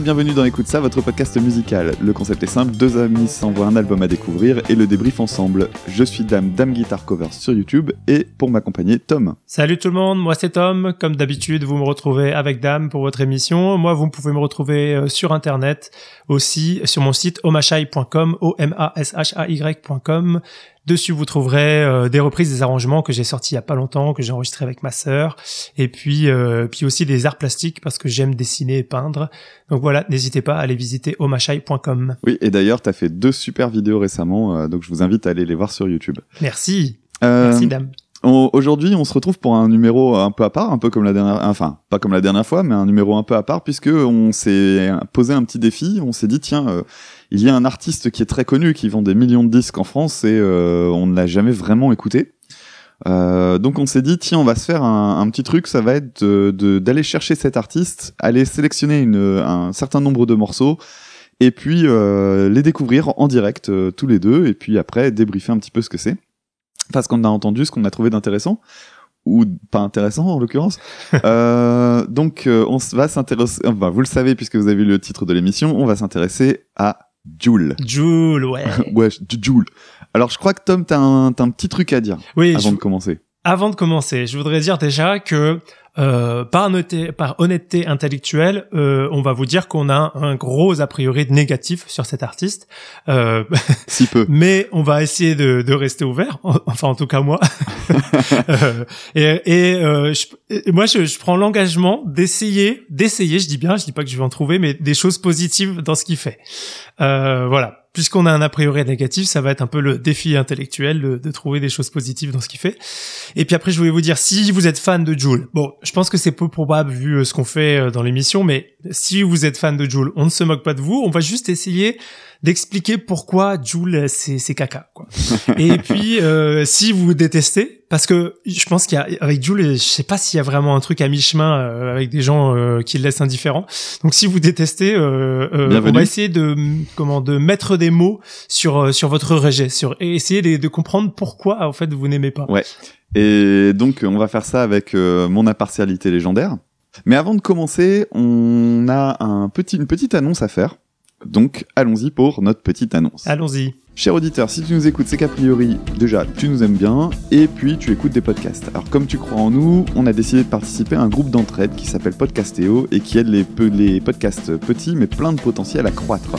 Bienvenue dans Écoute ça, votre podcast musical. Le concept est simple, deux amis s'envoient un album à découvrir et le débrief ensemble. Je suis Dame, Dame Guitar Covers sur YouTube et pour m'accompagner, Tom. Salut tout le monde, moi c'est Tom. Comme d'habitude, vous me retrouvez avec Dame pour votre émission. Moi, vous pouvez me retrouver euh, sur internet aussi sur mon site omashai.com, o m a s h a y.com Dessus, vous trouverez euh, des reprises des arrangements que j'ai sortis il y a pas longtemps, que j'ai enregistré avec ma sœur, et puis euh, puis aussi des arts plastiques parce que j'aime dessiner et peindre. Donc voilà, n'hésitez pas à aller visiter omashai.com. Oui, et d'ailleurs, tu as fait deux super vidéos récemment, euh, donc je vous invite à aller les voir sur YouTube. Merci. Merci, dame. Aujourd'hui, on se retrouve pour un numéro un peu à part, un peu comme la dernière, enfin pas comme la dernière fois, mais un numéro un peu à part puisque on s'est posé un petit défi. On s'est dit tiens, il y a un artiste qui est très connu, qui vend des millions de disques en France et euh, on ne l'a jamais vraiment écouté. Euh, donc on s'est dit tiens on va se faire un, petit truc ça va être d'aller chercher cet artiste aller sélectionner une, un certain nombre de morceaux et puis euh, les découvrir en direct tous les deux et puis après débriefer un petit peu ce que c'est parce qu'on a entendu ce qu'on a trouvé d'intéressant ou pas intéressant en l'occurrence. donc on va s'intéresser, enfin, vous le savez puisque vous avez vu le titre de l'émission, on va s'intéresser à Joule. Joule, ouais. ouais, Joule. Alors, je crois que Tom, t'as un, as un petit truc à dire oui, avant de commencer. Avant de commencer, je voudrais dire déjà que euh, par, honnêteté, par honnêteté intellectuelle, euh, on va vous dire qu'on a un gros a priori négatif sur cet artiste. Euh, si peu. Mais on va essayer de, de rester ouvert, enfin en tout cas moi. Euh, et, et, euh, je, moi, je, je prends l'engagement d'essayer, d'essayer, je dis bien, je dis pas que je vais en trouver, mais des choses positives dans ce qu'il fait. voilà puisqu'on a un a priori négatif, ça va être un peu le défi intellectuel de, trouver des choses positives dans ce qu'il fait. Et puis après, je voulais vous dire, si vous êtes fan de Joule, bon, je pense que c'est peu probable vu euh, ce qu'on fait euh, dans l'émission, mais si vous êtes fan de Joule, on ne se moque pas de vous, on va juste essayer d'expliquer pourquoi Joule c'est caca quoi. et puis euh, si vous détestez parce que je pense qu'il y a avec Joule je sais pas s'il y a vraiment un truc à mi-chemin euh, avec des gens euh, qui le laissent indifférent. Donc si vous détestez euh, on va essayer de comment de mettre des mots sur sur votre rejet sur et essayer de, de comprendre pourquoi en fait vous n'aimez pas. Ouais. Et donc on va faire ça avec mon impartialité légendaire. Mais avant de commencer, on a un petit, une petite annonce à faire. Donc allons-y pour notre petite annonce. Allons-y. Cher auditeur, si tu nous écoutes, c'est qu'a priori, déjà, tu nous aimes bien, et puis tu écoutes des podcasts. Alors comme tu crois en nous, on a décidé de participer à un groupe d'entraide qui s'appelle Podcastéo et qui aide les, les podcasts petits mais plein de potentiel à croître.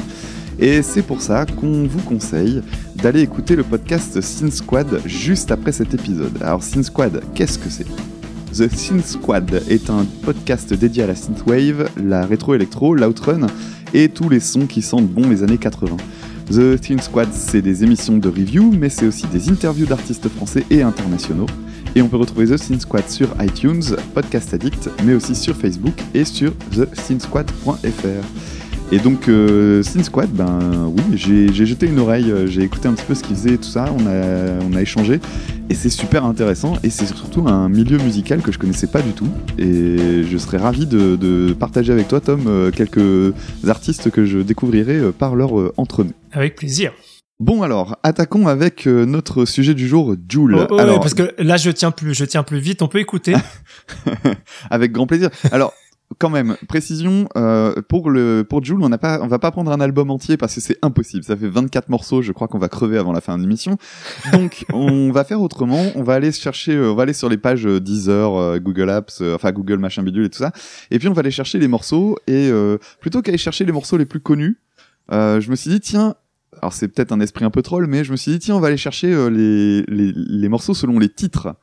Et c'est pour ça qu'on vous conseille d'aller écouter le podcast Sin Squad juste après cet épisode. Alors Sin Squad, qu'est-ce que c'est? The Synth Squad est un podcast dédié à la synthwave, la rétro-électro, l'outrun et tous les sons qui sentent bon les années 80. The Synth Squad, c'est des émissions de review, mais c'est aussi des interviews d'artistes français et internationaux. Et on peut retrouver The Synth Squad sur iTunes, Podcast Addict, mais aussi sur Facebook et sur thesynthsquad.fr. Et donc, euh, Sin Squad, ben oui, j'ai jeté une oreille, euh, j'ai écouté un petit peu ce qu'ils faisaient, tout ça, on a, on a échangé, et c'est super intéressant, et c'est surtout un milieu musical que je connaissais pas du tout, et je serais ravi de, partager avec toi, Tom, euh, quelques artistes que je découvrirai euh, par leur entremets. Avec plaisir. Bon alors, attaquons avec notre sujet du jour, Joule. Oh, oh, alors, parce que là je tiens plus, je tiens plus vite. On peut écouter. avec grand plaisir. Alors, quand même, précision, euh, pour le pour Jules, on n'a pas, on va pas prendre un album entier parce que c'est impossible. Ça fait 24 morceaux, je crois qu'on va crever avant la fin de l'émission. Donc, on va faire autrement. On va aller chercher, euh, on va aller sur les pages euh, Deezer, Google Apps, enfin Google machin bidule et tout ça. Et puis on va aller chercher les morceaux. Et plutôt qu'aller chercher les morceaux les plus connus, je me suis dit tiens. Alors c'est peut-être un esprit un peu troll, mais je me suis dit tiens on va aller chercher les, les, les morceaux selon les titres.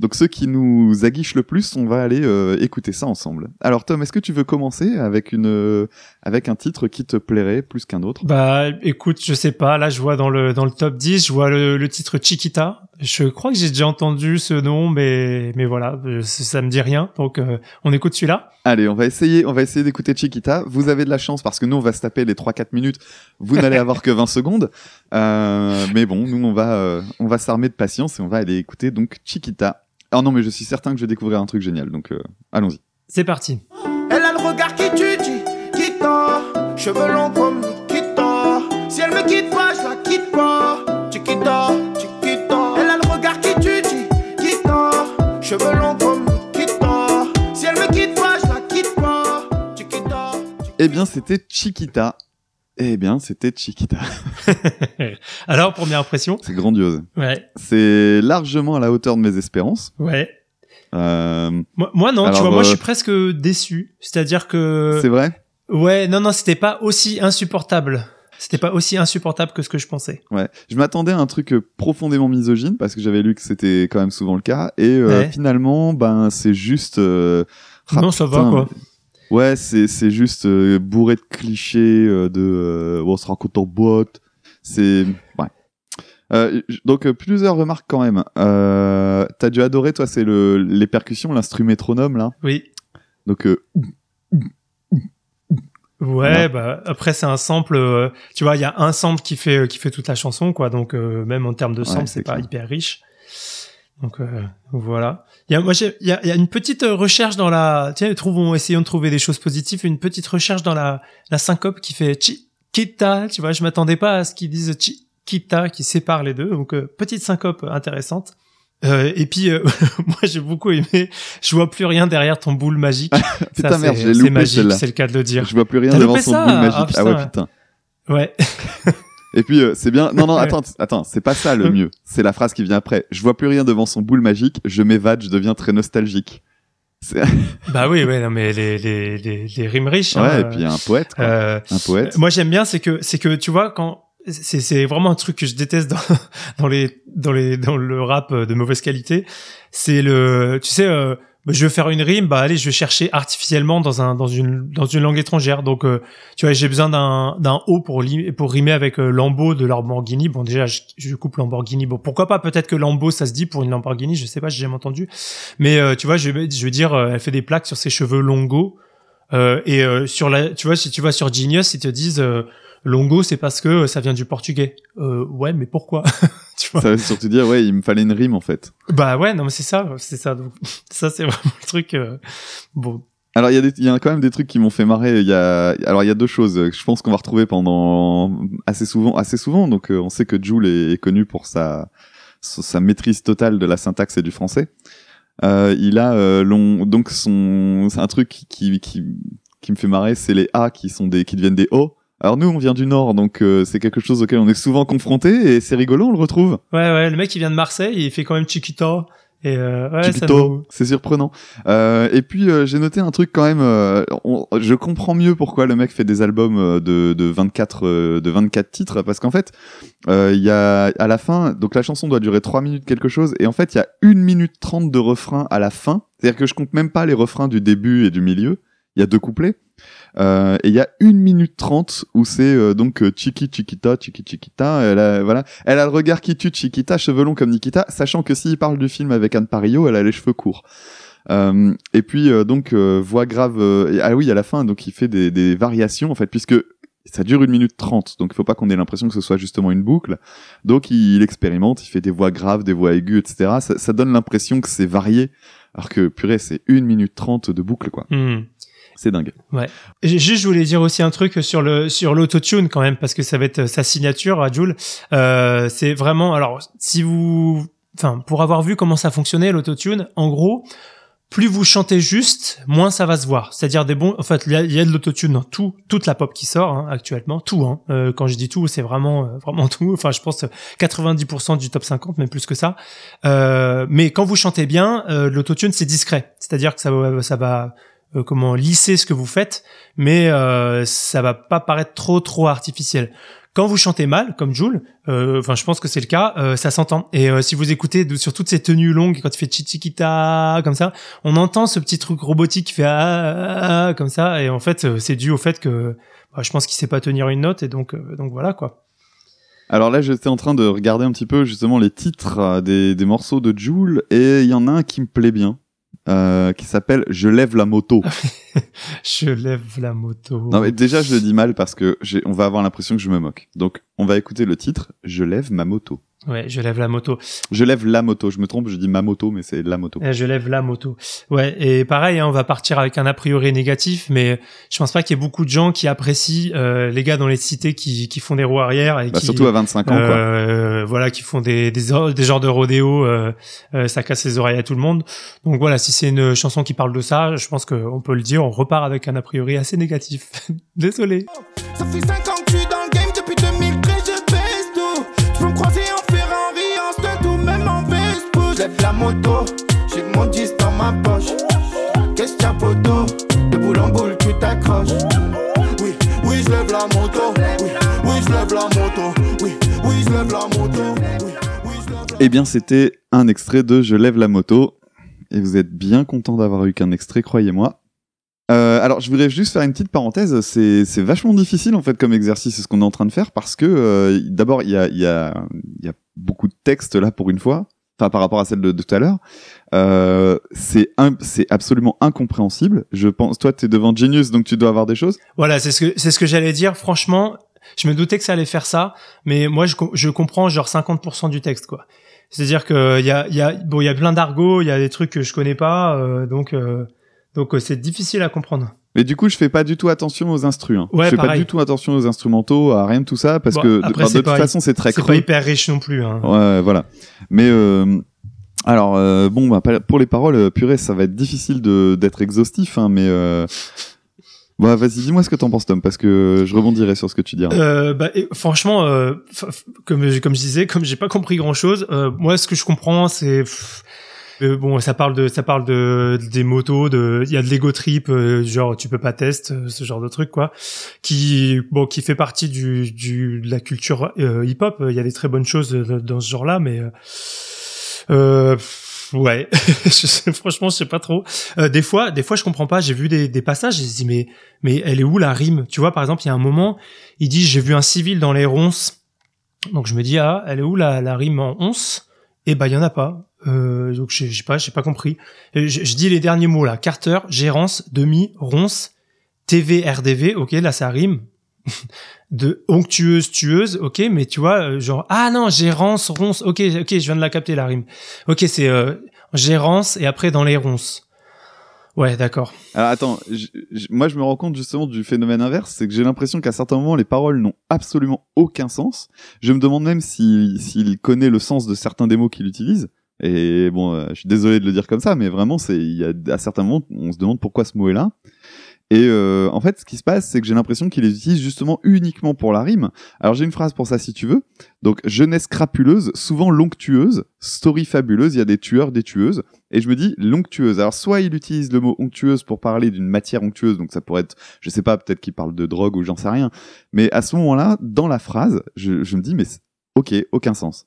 Donc ceux qui nous aguichent le plus, on va aller euh, écouter ça ensemble. Alors Tom, est-ce que tu veux commencer avec une euh, avec un titre qui te plairait plus qu'un autre? Bah écoute, je sais pas, là je vois dans le dans le top 10, je vois le, titre Chiquita. Je crois que j'ai déjà entendu ce nom mais mais voilà, euh, ça me dit rien. Donc on écoute celui-là. Allez, on va essayer on va essayer d'écouter Chiquita. Vous avez de la chance parce que nous on va se taper les 3 4 minutes. Vous n'allez avoir que 20 secondes. mais bon, nous on va on va s'armer de patience et on va aller écouter donc Chiquita. Ah non, mais je suis certain que je vais découvrir un truc génial, donc euh, allons-y. C'est parti. Elle a le regard qui tue, qui tord, cheveux longs comme Nikita. Si elle me quitte pas, je la quitte pas. Chiquita, Chiquita. Elle a le regard qui tue, qui tord, cheveux longs comme Nikita. Si elle me quitte pas, je la quitte pas. Chiquita, Eh bien, c'était Chiquita. Eh bien, c'était Chiquita. Alors, première impression C'est grandiose. Ouais, C'est largement à la hauteur de mes espérances. ouais. Euh, Moi, moi, non, tu vois, moi, euh, je suis presque déçu. C'est-à-dire que... c'est vrai? Ouais, non, non, c'était pas aussi insupportable. C'était pas aussi insupportable que ce que je pensais. Ouais. Je m'attendais à un truc euh, profondément misogyne parce que j'avais lu que c'était quand même souvent le cas. Et euh, Ouais. finalement, ben, c'est juste. euh, non, ça va, quoi. Ouais, c'est c'est juste euh, bourré de clichés euh, de euh, on se rencontre en boîte. C'est ouais. Euh, donc plusieurs remarques quand même. Euh, T'as dû adorer toi, c'est le les percussions, l'instru métronome là. Oui. Donc euh, Ouais, bah après c'est un sample. euh, tu vois, il y a un sample qui fait qui fait toute la chanson, quoi. Donc euh, même en termes de sample, Ouais, c'est pas hyper riche. Donc euh, voilà. Il y a moi j'ai il y a, il y a une petite euh, recherche dans la. Tiens, trouvons essayons de trouver des choses positives. Une petite recherche dans la la syncope qui fait chiquita. Tu vois, je m'attendais pas à ce qu'ils disent chiquita qui sépare les deux. Donc euh, petite syncope intéressante. Euh, et puis euh, moi j'ai beaucoup aimé. Je vois plus rien derrière ton boule magique. putain Ça, merde, c'est- j'ai c'est loupé magique, celle-là. c'est le cas de le dire. Je vois plus rien devant son ça boule Ah, magique. Ah, ouais putain. putain. Ouais. Et puis euh, c'est bien. Non non Ouais. attends attends c'est pas ça le Euh. mieux. C'est la phrase qui vient après. Je vois plus rien devant son boule magique. Je m'évade. Je deviens très nostalgique. Bah oui, ouais, non, mais les, les, les, les rimes riches. Ouais hein, et puis un poète quoi. euh, Un poète. moi j'aime bien, c'est que c'est que tu vois quand c'est c'est vraiment un truc que je déteste dans dans les dans les dans le rap de mauvaise qualité. C'est le, tu sais, euh, je veux faire une rime, bah allez, je vais chercher artificiellement dans un dans une dans une langue étrangère. Donc euh, tu vois, j'ai besoin d'un d'un O pour pour rimer avec euh, Lambo de Lamborghini. Bon déjà, je, je coupe Lamborghini. Bon pourquoi pas? Peut-être que Lambo ça se dit pour une Lamborghini, je sais pas, j'ai jamais entendu. Mais euh, tu vois, je je veux dire, euh, elle fait des plaques sur ses cheveux longos. Euh, et euh, sur la, tu vois, si tu vas sur Genius, ils te disent longo, c'est parce que ça vient du portugais. Euh, ouais, mais pourquoi Tu vois Ça veut surtout dire ouais il me fallait une rime en fait. Bah ouais, non mais c'est ça, c'est ça. Donc ça c'est vraiment le truc. euh, bon, Alors il y a y quand même des trucs qui m'ont fait marrer. Y a, alors il y a deux choses que je pense qu'on va retrouver pendant assez souvent, assez souvent. Donc euh, on sait que Joule est, est connu pour sa, maîtrise totale de la syntaxe et du français. Euh, il a euh, long, donc son, c'est un truc qui, qui, qui, qui me fait marrer, c'est les A qui sont des, qui deviennent des O. Alors nous on vient du Nord, donc euh, c'est quelque chose auquel on est souvent confronté et c'est rigolo, on le retrouve. ouais, ouais, le mec il vient de Marseille, il fait quand même Chiquita. Et euh, ouais, Chiquito, nous- c'est surprenant. Euh, et puis euh, j'ai noté un truc quand même. euh, on- je comprends mieux pourquoi le mec fait des albums euh, de, de 24 euh, de 24 titres parce qu'en fait euh, il y a à la fin donc la chanson doit durer 3 minutes quelque chose et en fait il y a 1 minute 30 de refrain à la fin. C'est-à-dire que je compte même pas les refrains du début et du milieu. Il y a deux couplets. Euh, et il y a 1 minute 30 où c'est euh, donc euh, Chiqui Chiquita, Chiqui Chiquita, elle a, voilà, elle a le regard qui tue Chiquita, cheveux longs comme Nikita, sachant que s'il parle du film avec Anne Parillo, elle a les cheveux courts. Euh, et puis euh, donc euh, voix grave, et- ah oui à la fin donc il fait des, des variations en fait puisque ça dure une minute trente donc il faut pas qu'on ait l'impression que ce soit justement une boucle. Donc il, il expérimente, il fait des voix graves, des voix aiguës, etc. Ça, ça donne l'impression que c'est varié alors que purée c'est une minute trente de boucle quoi. Hmm. C'est dingue. J'ai- Juste, je voulais dire aussi un truc sur le sur l'autotune quand même parce que ça va être sa signature à Jules. Euh, c'est vraiment alors si vous, enfin pour avoir vu comment ça fonctionnait l'autotune, en gros, plus vous chantez juste, moins ça va se voir. C'est-à-dire des bons, en fait, il y a, de l'autotune dans tout, toute la pop qui sort hein, actuellement, tout. Hein. Euh, quand je dis tout, c'est vraiment euh, vraiment tout. Enfin, je pense 90% du top 50, même plus que ça. Euh, mais quand vous chantez bien, euh, l'autotune c'est discret. C'est-à-dire que ça va, ça va euh, comment lisser ce que vous faites, mais euh, ça va pas paraître trop trop artificiel. Quand vous chantez mal, comme Jules, euh, enfin je pense que c'est le cas, euh, ça s'entend. Et euh, si vous écoutez sur toutes ces tenues longues, quand il fait chichiquita comme ça, on entend ce petit truc robotique qui fait ah, ah, ah, comme ça. Et en fait, c'est dû au fait que bah, je pense qu'il sait pas tenir une note et donc donc voilà quoi. Alors là, j'étais en train de regarder un petit peu justement les titres des, des morceaux de Joule et il y en a un qui me plaît bien, euh, qui s'appelle Je lève la moto. Je lève la moto. Non mais déjà je le dis mal parce que on va avoir l'impression que je me moque. Donc on va écouter le titre Je lève ma moto. Ouais, je lève la moto. Je lève la moto. Je me trompe, je dis ma moto, mais c'est la moto. Euh, Je lève la moto. Ouais, et pareil, hein, on va partir avec un a priori négatif, mais je pense pas qu'il y ait beaucoup de gens qui apprécient euh, les gars dans les cités qui, qui font des roues arrière et Bah, qui surtout à 25 ans, quoi. euh, voilà, qui font des, des, des genres de rodéo, euh, euh, ça casse les oreilles à tout le monde. Donc voilà, si c'est une chanson qui parle de ça, je pense qu'on peut le dire, on repart avec un a priori assez négatif. Désolé. Ça fait 5 ans moto, j'ai mon 10 dans ma poche. Qu'est-ce qu'il y a, poteau? De boule en boule, tu t'accroches. Oui, oui, je lève la moto. Oui, oui, je lève la moto. Oui, oui, je lève la moto. Oui, oui, je lève la Eh bien, c'était un extrait de Je lève la moto. Et vous êtes bien content d'avoir eu qu'un extrait, croyez-moi. Euh, alors, je voudrais juste faire une petite parenthèse. C'est, vachement difficile, en fait, comme exercice, ce qu'on est en train de faire, parce que, euh, d'abord, il y a, y a beaucoup de textes, là, pour une fois. Enfin, par rapport à celle de, tout à l'heure. Euh, c'est, c'est absolument incompréhensible. Je pense, toi, t'es devant Genius, donc tu dois avoir des choses. Voilà, c'est ce que c'est ce que j'allais dire. Franchement, je me doutais que ça allait faire ça, mais moi je, je comprends genre 50% du texte quoi. C'est-à-dire que il y a il y a bon il y a plein d'argot, il y a des trucs que je connais pas, euh, donc euh, donc euh, c'est difficile à comprendre. Mais du coup, je fais pas du tout attention aux instrus. Hein. Ouais, je fais pas du tout attention aux instrumentaux, à rien de tout ça, parce Bon, que après, enfin, de c'est toute façon, c'est très C'est creux. pas hyper riche non plus. Hein. Ouais, voilà. Mais euh, alors euh, bon, bah, pour les paroles, euh, purée, ça va être difficile de d'être exhaustif, hein, mais euh... bah vas-y, dis-moi ce que t'en penses, Tom, parce que je rebondirai sur ce que tu. Euh, bah, et franchement, comme je- comme je disais, comme j'ai pas compris grand chose, moi ce que je comprends c'est euh, bon, ça parle de ça parle de des motos, de il y a de l'ego trip, euh, genre tu peux pas test, euh, ce genre de truc quoi, qui bon qui fait partie du du de la culture hip hop. Il y a des très bonnes choses dans ce genre-là, mais ouais, je sais- franchement je sais pas trop. Des fois, des fois je comprends pas. J'ai vu des des passages, j'ai dit mais mais elle est où la rime? Tu vois, par exemple, il y a un moment, il dit j'ai vu un civil dans les ronces. Donc je me dis ah, elle est où la, la rime en once? Et bah il y en a pas. Euh, donc j'ai j'ai pas j'ai pas compris. Je, je dis les derniers mots là Carter, gérance, demi, ronce, TV, RDV. Ok, là ça rime. de onctueuse, tueuse. Ok, mais tu vois euh, genre ah non gérance, ronce. Ok, ok, je viens de la capter la rime. Ok, c'est euh, gérance et après dans les ronces. Ouais, d'accord. Alors attends, moi je me rends compte justement du phénomène inverse, c'est que j'ai l'impression qu'à certains moments les paroles n'ont absolument aucun sens. Je me demande même s'il s'il connaît le sens de certains des mots qu'il utilise. Et bon, euh, je suis désolé de le dire comme ça, mais vraiment, c'est il y a à certains moments, on se demande pourquoi ce mot est là. Et euh, en fait, ce qui se passe, c'est que j'ai l'impression qu'il les utilise justement uniquement pour la rime. Alors j'ai une phrase pour ça si tu veux. Donc jeunesse crapuleuse, souvent lonctueuse, story fabuleuse, il y a des tueurs, des tueuses. Et je me dis l'onctueuse. Alors soit il utilise le mot onctueuse pour parler d'une matière onctueuse, donc ça pourrait être, je sais pas, peut-être qu'il parle de drogue ou j'en sais rien. Mais à ce moment-là, dans la phrase, je, je me dis mais ok, aucun sens.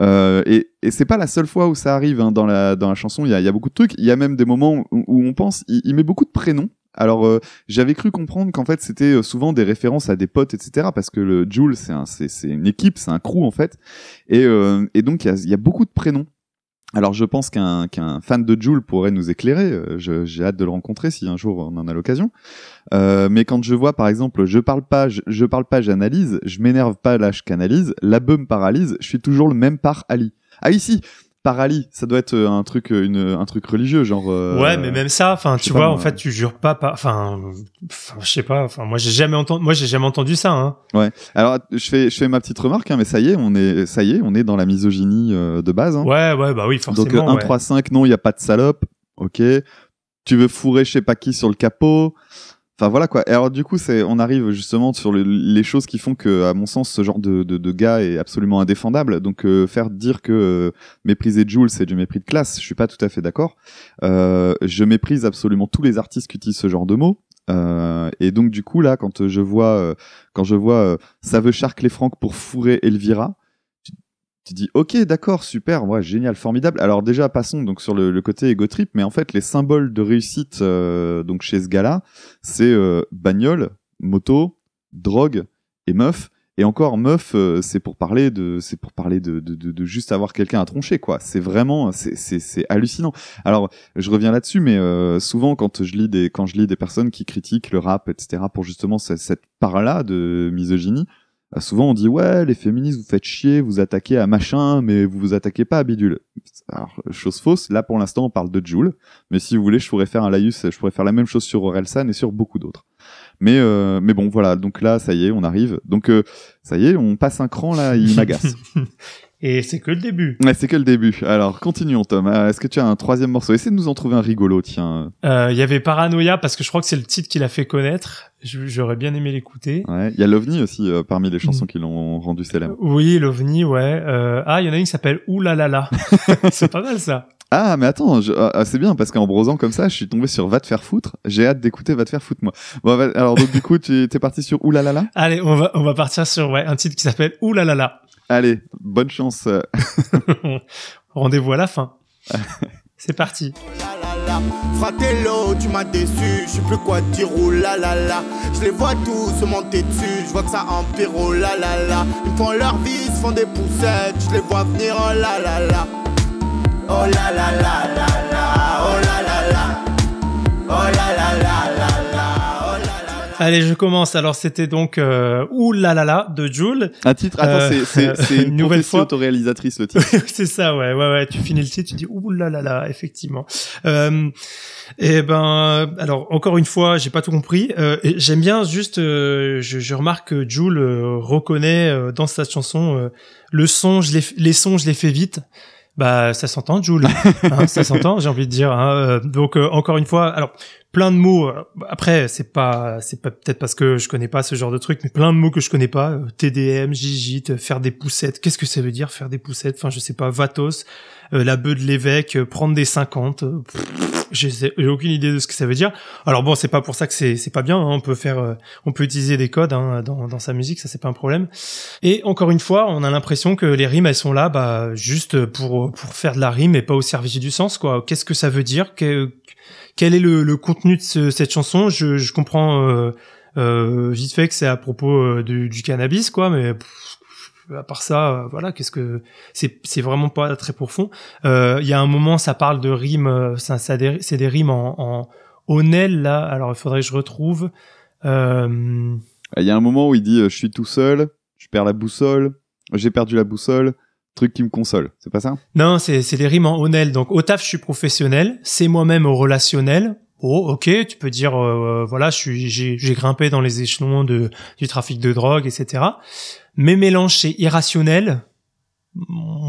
Euh, et et c'est pas la seule fois où ça arrive hein, dans la dans la chanson. Il y a, y a beaucoup de trucs. Il y a même des moments où, où on pense, il met beaucoup de prénoms. Alors euh, j'avais cru comprendre qu'en fait c'était euh, souvent des références à des potes, etc. Parce que le Joule c'est un, une équipe, c'est un crew en fait. Et euh, et donc il y y a beaucoup de prénoms. Alors je pense qu'un qu'un fan de Joule pourrait nous éclairer. euh, J'ai hâte de le rencontrer si un jour on en a l'occasion. Euh, mais quand je vois par exemple, je parle pas, je, je parle pas, j'analyse, je m'énerve pas, là je canalise, la me paralyse, je suis toujours le même par Ali. Ah ici, par Ali, ça doit être euh, un truc, euh, une, un truc religieux, genre. euh, Ouais, mais même ça, enfin, tu pas, vois, en fait, tu jures pas, pas, enfin, je sais pas, enfin, moi, j'ai jamais entendu, moi, j'ai jamais entendu ça, hein. Alors je fais, je fais ma petite remarque, hein, mais ça y est, on est, ça y est, on est dans la misogynie euh, de base. Hein. Ouais, ouais, bah oui, forcément. Donc euh, 1, ouais. 3, 5, non, il y a pas de salope. Ok. Tu veux fourrer je sais pas qui sur le capot. Enfin voilà quoi. Et alors du coup, c'est, on arrive justement sur le- les choses qui font que, à mon sens, ce genre de, de, de gars est absolument indéfendable. Donc euh, faire dire que euh, mépriser Jules c'est du mépris de classe, je suis pas tout à fait d'accord. Euh, je méprise absolument tous les artistes qui utilisent ce genre de mots. Euh, et donc du coup là, quand je vois, euh, quand je vois, euh, ça veut charcler Franck pour fourrer Elvira, tu, dis ok d'accord super, ouais génial formidable. Alors déjà passons donc sur le, le côté ego trip, mais en fait les symboles de réussite euh, donc chez ce gars-là, c'est euh, bagnole, moto, drogue et meuf. Et encore meuf, euh, c'est pour parler de, c'est pour parler de, de, de, de juste avoir quelqu'un à troncher quoi. C'est vraiment, c'est, hallucinant. Alors je reviens là-dessus, mais euh, souvent quand je lis des, quand je lis des personnes qui critiquent le rap, etc. pour justement cette, cette part-là de misogynie, souvent on dit ouais les féministes vous faites chier, vous attaquez à machin, mais vous vous attaquez pas à bidule. Alors chose fausse, là pour l'instant on parle de Joule, mais si vous voulez je pourrais faire un laïus, je pourrais faire la même chose sur Orelsan et sur beaucoup d'autres. Mais euh, mais bon voilà, donc là ça y est, on arrive. Donc euh, ça y est, on passe un cran là, il m'agace. Et c'est que le début. Ouais, c'est que le début. Alors, continuons, Tom. Euh, Est-ce que tu as un troisième morceau? Essaye de nous en trouver un rigolo, tiens. Euh, Il y avait Paranoia parce que je crois que c'est le titre qui l'a fait connaître. J'aurais bien aimé l'écouter. Ouais. Il y a l'OVNI aussi euh, parmi les Mm. chansons qui l'ont rendu célèbre. Oui, l'OVNI, ouais. Euh, ah, il y en a une qui s'appelle là. c'est pas mal ça. Ah, mais attends, je- ah, ah, c'est bien parce qu'en brosant comme ça, je suis tombé sur Va te faire foutre. J'ai hâte d'écouter Va te faire foutre, moi. Bon, va- alors, donc, du coup, tu es parti sur Oulalala? Allez, on va, on va partir sur ouais, un titre qui s'appelle là. Allez, bonne chance. Rendez-vous à la fin. c'est parti. Fratello, tu m'as déçu, je sais plus quoi dire, oh la la la. Je les vois tous se monter dessus, je vois que ça empire, oh la la la. Ils font leur vie, ils font des poussettes, je les vois venir, oh la la la. Oh la la la la la, oh la la la. Oh la la la la Allez, je commence. Alors, c'était donc euh, là de Jules. Un titre, attends, Euh, c'est- une nouvelle fois. autoréalisatrice, le titre. c'est ça, ouais, ouais, ouais. Tu finis le titre, tu dis là, effectivement. Euh, et ben, alors encore une fois, j'ai pas tout compris. Euh, J'aime bien juste, euh, je, je remarque que Jules euh, reconnaît euh, dans cette chanson euh, le son, je les sons, je les fais vite. Bah, ça s'entend, Jules. Hein, ça s'entend, j'ai envie de dire. hein. Donc euh, encore une fois, alors plein de mots. euh, Après, c'est pas, c'est pas peut-être parce que je connais pas ce genre de truc, mais plein de mots que je connais pas. Euh, TDM, gigite, faire des poussettes. Qu'est-ce que ça veut dire faire des poussettes? Enfin, je sais pas. Vatos, euh, la bœuf de l'évêque, euh, prendre des 50. euh, pff, je sais- J'ai aucune idée de ce que ça veut dire. Alors bon, c'est pas pour ça que c'est pas bien. hein. On peut faire, euh, on peut utiliser des codes hein, dans dans sa musique, ça c'est pas un problème. Et encore une fois, on a l'impression que les rimes elles sont là, bah juste pour pour faire de la rime et pas au service du sens quoi. Qu'est-ce que ça veut dire? Quel est le, le contenu de ce- cette chanson? Je, je comprends euh, euh, vite fait que c'est à propos euh, du, du cannabis quoi, mais pff, à part ça, voilà, qu'est-ce que c'est c'est vraiment pas très profond. Il y a un moment, ça parle de rimes, ça, c'est des rimes en, en là. Alors il faudrait que je retrouve. Il y a un moment où il dit Je suis tout seul, je perds la boussole, j'ai perdu la boussole, truc qui me console. C'est pas ça? Non, c'est c'est des rimes en Onel. Donc au taf, je suis professionnel. C'est moi-même au relationnel. Oh, ok, tu peux dire euh, voilà, je suis j'ai j'ai grimpé dans les échelons de du trafic de drogue, etc. Mes mélanges c'est irrationnel.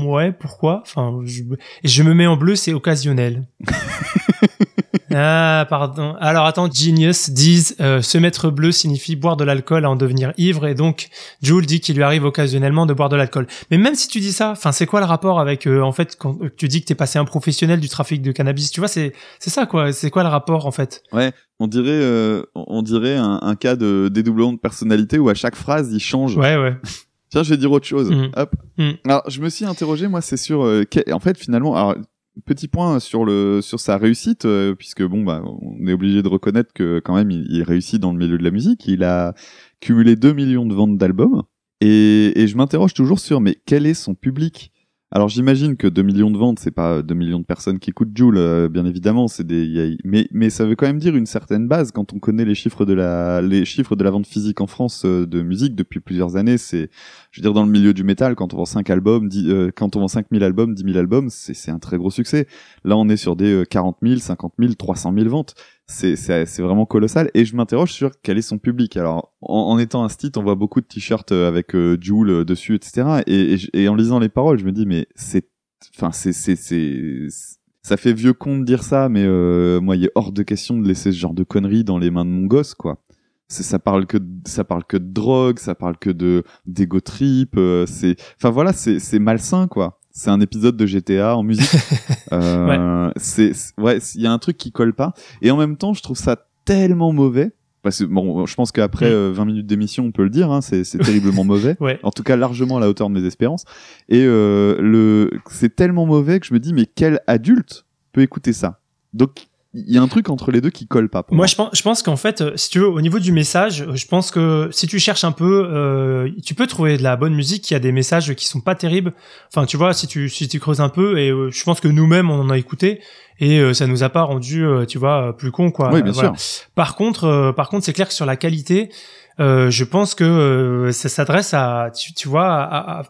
Ouais, pourquoi? Enfin, je, je me mets en bleu, c'est occasionnel. ah, pardon. Alors attends, Genius disent euh, se mettre bleu signifie boire de l'alcool à en devenir ivre, et donc Jules dit qu'il lui arrive occasionnellement de boire de l'alcool. Mais même si tu dis ça, enfin, c'est quoi le rapport avec, euh, en fait, quand euh, tu dis que t'es passé un professionnel du trafic de cannabis, tu vois, c'est c'est ça quoi. C'est quoi le rapport en fait? On dirait, euh, on dirait un, un cas de dédoublement de personnalité où à chaque phrase il change. Ouais, ouais. Tiens, je vais dire autre chose. Mhm. Hop. Mhm. Alors, je me suis interrogé, moi, c'est sur. euh, En fait, finalement, alors, petit point sur le sur sa réussite, euh, puisque bon, bah, on est obligé de reconnaître que quand même, il, réussit dans le milieu de la musique. Il a cumulé 2 millions de ventes d'albums. Et, et je m'interroge toujours sur, mais quel est son public? Alors j'imagine que 2 millions de ventes, c'est pas 2 millions de personnes qui écoutent Joule, euh, bien évidemment, c'est des, a- mais, mais ça veut quand même dire une certaine base quand on connaît les chiffres de la, les chiffres de la vente physique en France euh, de musique depuis plusieurs années. C'est, je veux dire, dans le milieu du métal, quand on vend 5 albums, 10, euh, quand on vend 5000 albums, 10 000 albums, c'est, c'est un très gros succès. Là, on est sur des euh, 40 000, 50 000, 300 000 ventes. C'est, vraiment colossal. Et je m'interroge sur quel est son public. Alors, en, en étant un site, on voit beaucoup de t-shirts euh, avec euh, Joule euh, dessus, etc. Et, et, et en lisant les paroles, je me dis, mais c'est, enfin, c'est, c'est, ça fait vieux con de dire ça, mais euh, moi, il est hors de question de laisser ce genre de conneries dans les mains de mon gosse, quoi. Ça parle que, de- ça parle que de drogue, ça parle que de d'ego trip. euh, c'est, enfin voilà, c'est malsain, quoi. C'est un épisode de GTA en musique. Euh, c'est, c'est- ouais, il y a un truc qui colle pas. Et en même temps, je trouve ça tellement mauvais. Parce que bon, je pense qu'après Mm. euh, 20 minutes d'émission, on peut le dire, hein, c'est, c'est terriblement mauvais. Ouais. En tout cas, largement à la hauteur de mes espérances. Et euh, le, c'est tellement mauvais que je me dis, mais quel adulte peut écouter ça? Donc, il y a un truc entre les deux qui colle pas. Pour Moi, moi. je pense, je pense qu'en fait, euh, si tu veux, au niveau du message, euh, je pense que si tu cherches un peu, euh, tu peux trouver de la bonne musique qui a des messages qui sont pas terribles. Enfin, tu vois, si tu si tu creuses un peu, et euh, je pense que nous-mêmes on en a écouté et euh, ça nous a pas rendu, tu vois, plus con quoi. oui, bien Voilà. sûr. Par contre, euh, par contre, c'est clair que sur la qualité, euh, je pense que ça s'adresse à, tu, tu vois, à, à-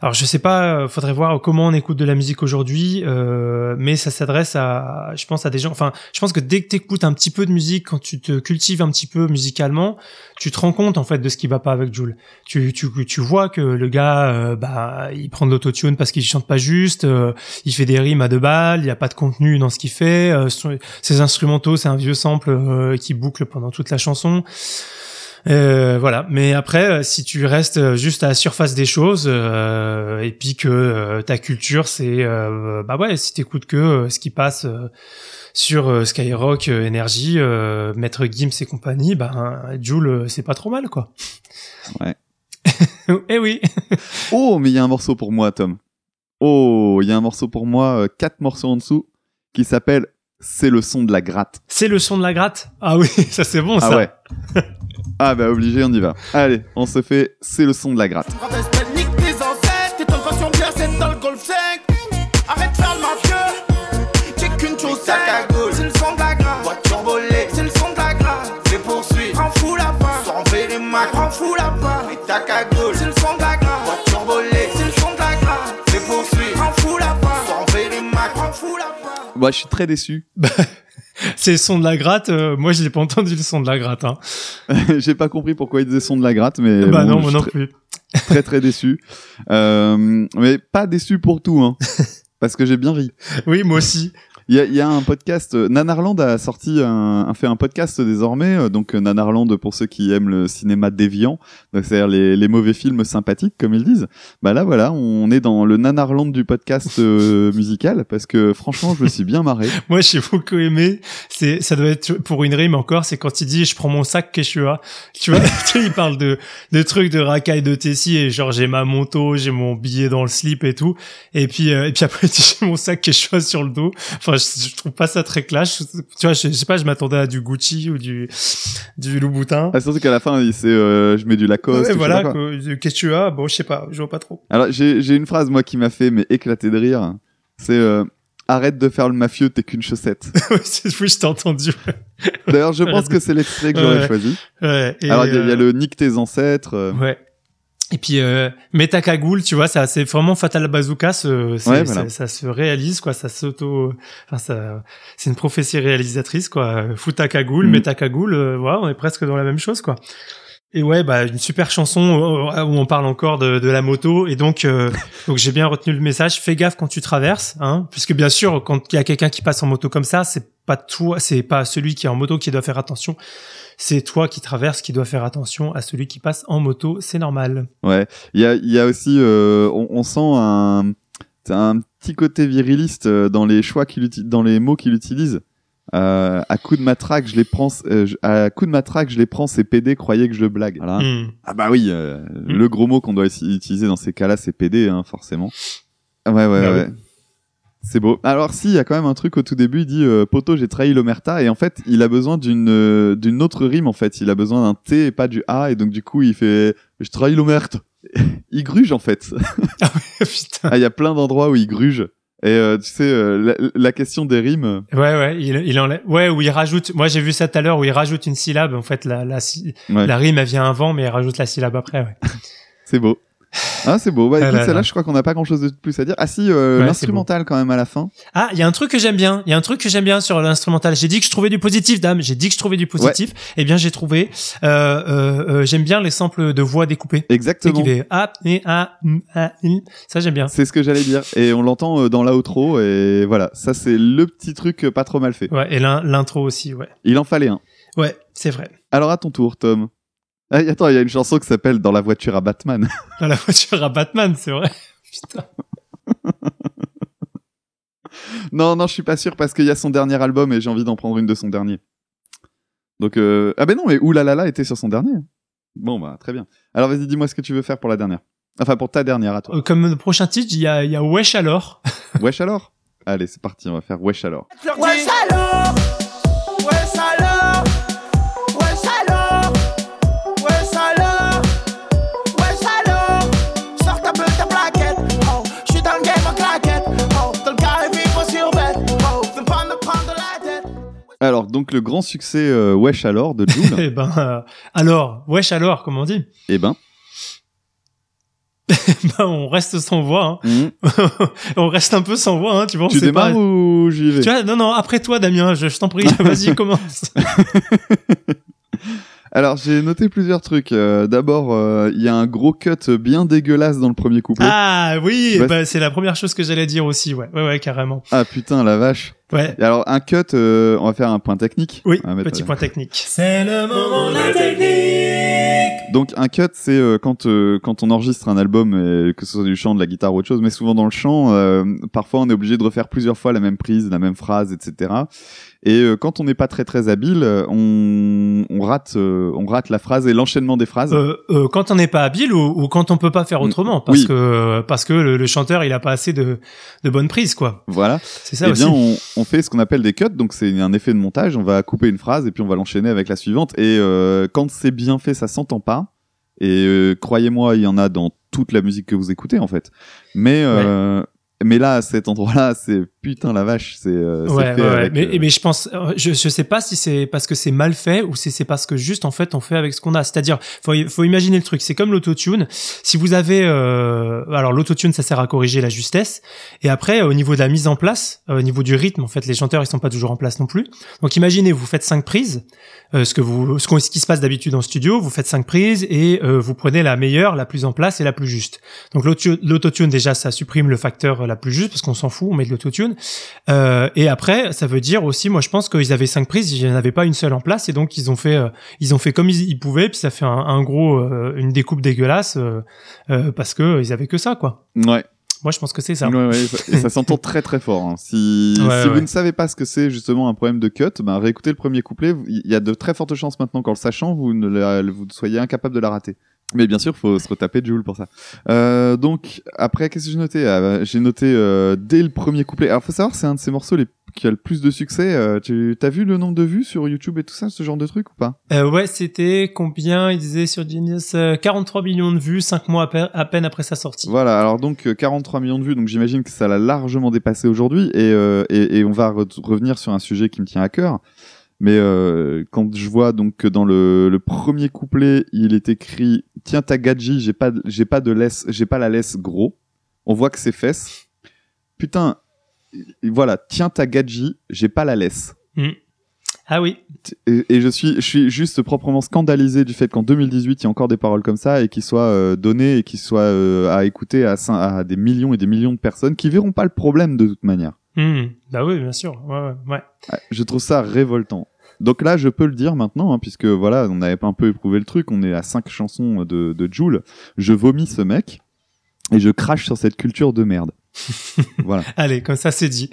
alors je sais pas, euh, faudrait voir comment on écoute de la musique aujourd'hui, euh, mais ça s'adresse à, je pense à des gens. Enfin, je pense que dès que t'écoutes un petit peu de musique, quand tu te cultives un petit peu musicalement, tu te rends compte en fait de ce qui va pas avec Jules. Tu tu tu vois que le gars, euh, bah, il prend de l'autotune parce qu'il chante pas juste, euh, il fait des rimes à deux balles, il y a pas de contenu dans ce qu'il fait. euh, ses instrumentaux, c'est un vieux sample qui boucle pendant toute la chanson. Euh, voilà. Mais après, euh, si tu restes euh, juste à la surface des choses euh, et puis que euh, ta culture, c'est bah ouais, si t'écoutes que ce qui passe sur Skyrock, Energy, Maître Gims et compagnie, ben Joule, euh, c'est pas trop mal quoi. Ouais. eh oui. Oh, mais il y a un morceau pour moi, Tom. Oh, il y a un morceau pour moi, quatre morceaux en dessous, qui s'appelle C'est le son de la gratte. C'est le son de la gratte? Ah oui, ça c'est bon ça. Ah ouais. Ah bah obligé, on y va. Allez, on se fait C'est le son de la gratte. Respect, nique tes ancêtres, tes tentations bien c'est dans le Golf 5. Arrête de faire le mafieux, j'ai qu'une chose c'est c'est le son de la grâce. Voiture volée, c'est le son de la grâce. Fais poursuivre, prends fou la part, sans vérimac, prends fou la part. Et ta cagoule, c'est le son de la grâce. Voiture volée, c'est le son de la grâce. Fais poursuivre, prends fou la part, sans vérimac, prends fou la part. Moi, je suis très déçu. C'est le son de la gratte. euh, moi, je l'ai pas entendu le son de la gratte. Hein. J'ai pas compris pourquoi il disait son de la gratte, mais bah bon, non, moi non très, plus. très très déçu. Euh, mais pas déçu pour tout, hein. Parce que j'ai bien ri. Oui, moi aussi. Il y y a un podcast, euh, Nanarland a sorti un, a fait un podcast désormais, euh, donc euh, Nanarland pour ceux qui aiment le cinéma déviant, c'est-à-dire les, les mauvais films sympathiques comme ils disent. Bah là voilà, on est dans le Nanarland du podcast euh, musical parce que franchement je me suis bien marré. Moi, j'ai beaucoup aimé. C'est, ça doit être pour une rime encore. C'est quand il dit, je prends mon sac Quechua. Tu vois, il parle de, de trucs de racailles de Tessie et genre, j'ai ma moto, j'ai mon billet dans le slip et tout. Et puis, euh, et puis après, j'ai mon sac Quechua sur le dos. Je, je trouve pas ça très clash. Tu vois, je, je sais pas, je m'attendais à du Gucci ou du, du Louboutin. Ah, surtout qu'à la fin il c'est euh, je mets du Lacoste. Ouais, voilà, quoi. que- du Quechua. Bon, je sais pas, je vois pas trop. Alors j'ai une phrase moi qui m'a fait mais éclater de rire. C'est euh, arrête de faire le mafieux, t'es qu'une chaussette. oui, je t'ai entendu. D'ailleurs je pense que c'est l'extrait que j'aurais Ouais. choisi. Ouais, et, Alors il y, y a euh, le nique tes ancêtres. euh, Ouais. Et puis euh, mets ta cagoule, tu vois, ça c'est vraiment Fatal Bazooka, ce, c'est- Ouais, voilà. ça, ça se réalise quoi, ça s'auto, enfin ça, c'est une prophétie réalisatrice quoi. Fous ta cagoule, mets ta cagoule, euh, voilà, on est presque dans la même chose quoi. Et ouais, bah une super chanson euh, où on parle encore de, de la moto et donc euh, donc j'ai bien retenu le message. Fais gaffe quand tu traverses, hein, puisque bien sûr quand il y a quelqu'un qui passe en moto comme ça, c'est pas toi, c'est pas celui qui est en moto qui doit faire attention, c'est toi qui traverses qui doit faire attention à celui qui passe en moto, c'est normal. Ouais, il y a, il y a aussi, euh, on, on sent un, un petit côté viriliste euh, dans les choix qu'il utilise, dans les mots qu'il utilise. Euh, à coup de matraque, je les prends. euh, je- à coup de matraque, je les prends. Ces PD croyaient que je le blague. Voilà. Hmm. Ah bah oui, euh, le gros mot qu'on doit utiliser dans ces cas-là, c'est PD, hein, forcément. Ouais, ouais, Bah ouais. C'est beau. Alors si, il y a quand même un truc au tout début. Il dit euh, Poto, j'ai trahi l'omerta, et en fait, il a besoin d'une euh, d'une autre rime. En fait, il a besoin d'un T et pas du A, et donc du coup, il fait je trahi l'omerta. il gruge en fait. Putain. Ah, il y a plein d'endroits où il gruge. Et euh, tu sais, euh, la, la question des rimes. Ouais, ouais, il, il enlève. Ouais, où il rajoute. Moi, j'ai vu ça tout à l'heure où il rajoute une syllabe. En fait, la, la, Ouais. la rime, elle vient avant, mais il rajoute la syllabe après. Ouais. C'est beau. Ah, c'est beau. Bah, Ah écoute, là celle-là, là. je crois qu'on n'a pas grand-chose de plus à dire. Ah si, euh, Ouais, l'instrumental quand même à la fin. Ah, il y a un truc que j'aime bien. Il y a un truc que j'aime bien sur l'instrumental. J'ai dit que je trouvais du positif, dame. J'ai dit que je trouvais du positif. Eh bien, j'ai trouvé. Euh, euh, j'aime bien les samples de voix découpées. Exactement. fait ah, et, ah, ah, ça j'aime bien. C'est ce que j'allais dire. Et on l'entend dans l'outro. Et voilà, ça c'est le petit truc pas trop mal fait. Ouais, et l'in- l'intro aussi, ouais. Il en fallait un. Ouais, c'est vrai. Alors à ton tour, Tom. Ah, attends, il y a une chanson qui s'appelle Dans la voiture à Batman. Dans la voiture à Batman, c'est vrai. Putain. non, non, je suis pas sûr parce qu'il y a son dernier album et j'ai envie d'en prendre une de son dernier. Donc, euh... ah ben non, mais Oulalala était sur son dernier. Bon, bah très bien. Alors vas-y, dis-moi ce que tu veux faire pour la dernière. Enfin, pour ta dernière à toi. Euh, Comme le prochain titre, il y a, il y a Wesh alors. Wesh alors? Allez, c'est parti, on va faire Wesh alors. Ouais, alors donc le grand succès euh, Wesh alors de Joule. Eh ben, euh, alors, wesh alors, comme on dit. eh ben, Ben, on reste sans voix. Hein. hmm, on reste un peu sans voix, hein, tu vois. tu sait pas- démarres ou j'y vais? Tu vois, non, non, après toi, Damien, je, je t'en prie, vas-y, commence. Alors j'ai noté plusieurs trucs. Euh, D'abord, euh, il y a un gros cut bien dégueulasse dans le premier couplet. Ah, Ah oui, Ouais. bah, c'est la première chose que j'allais dire aussi, ouais, ouais, ouais, carrément. putain la vache. Ouais. Et alors un cut, euh, on va faire un point technique. Oui, petit point technique. C'est le moment de la technique. Donc un cut, c'est euh, quand euh, quand on enregistre un album, et que ce soit du chant, de la guitare ou autre chose, mais souvent dans le chant, euh, parfois on est obligé de refaire plusieurs fois la même prise, la même phrase, etc. Et euh, quand on n'est pas très très habile, euh, on, on rate euh, on rate la phrase et l'enchaînement des phrases. Euh, euh, quand on n'est pas habile ou, ou quand on peut pas faire autrement, parce Oui. que parce que le, le chanteur il a pas assez de de bonnes prises, quoi. Voilà. C'est ça eh aussi. bien, on, on fait ce qu'on appelle des cuts, donc c'est un effet de montage. On va couper une phrase et puis on va l'enchaîner avec la suivante. Et euh, quand c'est bien fait, ça s'entend pas. Et euh, croyez-moi, il y en a dans toute la musique que vous écoutez en fait. Mais euh, mais là, à cet endroit-là, c'est putain la vache, c'est euh, Ouais, fait ouais, avec, Mais, euh, mais je pense, euh, je, je sais pas si c'est parce que c'est mal fait ou si c'est parce que juste en fait on fait avec ce qu'on a. C'est-à-dire, faut, faut imaginer le truc. C'est comme l'autotune. Si vous avez, euh, alors l'autotune ça sert à corriger la justesse. Et après, au niveau de la mise en place, euh, au niveau du rythme, en fait, les chanteurs ils sont pas toujours en place non plus. Donc imaginez, vous faites cinq prises, euh, ce que vous, ce, qu'on- ce qui se passe d'habitude en studio, vous faites cinq prises et euh, vous prenez la meilleure, la plus en place et la plus juste. Donc l'auto- l'autotune déjà ça supprime le facteur la plus juste parce qu'on s'en fout, on met de l'autotune. Euh, et après, ça veut dire aussi, moi je pense qu'ils avaient cinq prises, il n'y en avait pas une seule en place, et donc ils ont fait, euh, ils ont fait comme ils, ils pouvaient, puis ça fait un, un gros, euh, une découpe dégueulasse parce que ils avaient que ça, quoi. ouais, Moi je pense que c'est ça. ouais, et ça s'entend très très fort. hein. Si Ouais, si ouais. vous ne savez pas ce que c'est justement un problème de cut, ben réécoutez le premier couplet. Il y a de très fortes chances maintenant qu'en le sachant, vous ne la- vous soyez incapable de la rater. Mais bien sûr, faut se retaper Joule pour ça. Euh, donc après, qu'est-ce que j'ai noté? Ah, bah, J'ai noté euh, dès le premier couplet. Alors faut savoir, c'est un de ces morceaux les... qui a le plus de succès. Euh, tu as vu le nombre de vues sur YouTube et tout ça, ce genre de truc ou pas? Euh, ouais, c'était combien? Ils disaient sur Genius euh, 43 millions de vues, 5 mois à, pe- à peine après sa sortie. Voilà. Alors donc euh, 43 millions de vues. Donc j'imagine que ça l'a largement dépassé aujourd'hui. Et, euh, et, et on va re- revenir sur un sujet qui me tient à cœur. Mais euh, quand je vois donc que dans le, le premier couplet, il est écrit "Tiens ta gadji, j'ai pas j'ai pas de laisse, j'ai pas la laisse gros." On voit que c'est fesses. Putain, voilà, tiens ta gadji, j'ai pas la laisse. Ah oui. Et, et je suis je suis juste proprement scandalisé du fait qu'en 2018, il y a encore des paroles comme ça et qui soient euh, données et qui soient euh, à écouter à, à des millions et des millions de personnes qui verront pas le problème de toute manière. Hmm. Bah oui, bien sûr. Ouais, ouais, ouais. Ah, Je trouve ça révoltant. Donc là, je peux le dire maintenant, hein, puisque voilà, on avait pas un peu éprouvé le truc. On est à cinq chansons de, de Joule. Je vomis ce mec et je crache sur cette culture de merde. voilà. Allez, comme ça c'est dit.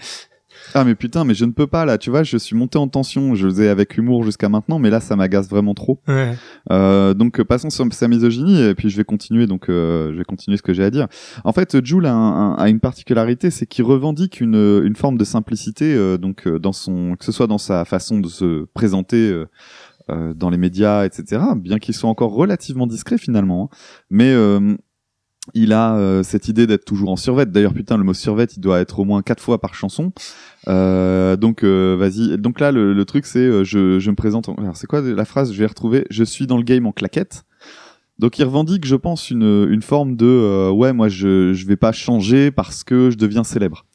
Ah mais putain, mais je ne peux pas là. Tu vois, je suis monté en tension. Je faisais avec humour jusqu'à maintenant, mais là, ça m'agace vraiment trop. Ouais. Euh, donc euh, passons sur sa misogynie et puis je vais continuer donc euh, je vais continuer ce que j'ai à dire. En fait, Jules a, un- un- a une particularité, c'est qu'il revendique une, une forme de simplicité euh, donc euh, dans son que ce soit dans sa façon de se présenter euh, dans les médias, etc. Bien qu'il soit encore relativement discret finalement, hein. mais euh, il a euh, cette idée d'être toujours en survêt. D'ailleurs, putain, le mot survêt, il doit être au moins quatre fois par chanson. Euh, donc, euh, vas-y. Donc là, le, le truc, c'est euh, je, me présente. en- Alors, c'est quoi la phrase? Je vais retrouver. Je suis dans le game en claquette. Donc, il revendique, je pense, une, une forme de ouais, moi, je je vais pas changer parce que je deviens célèbre.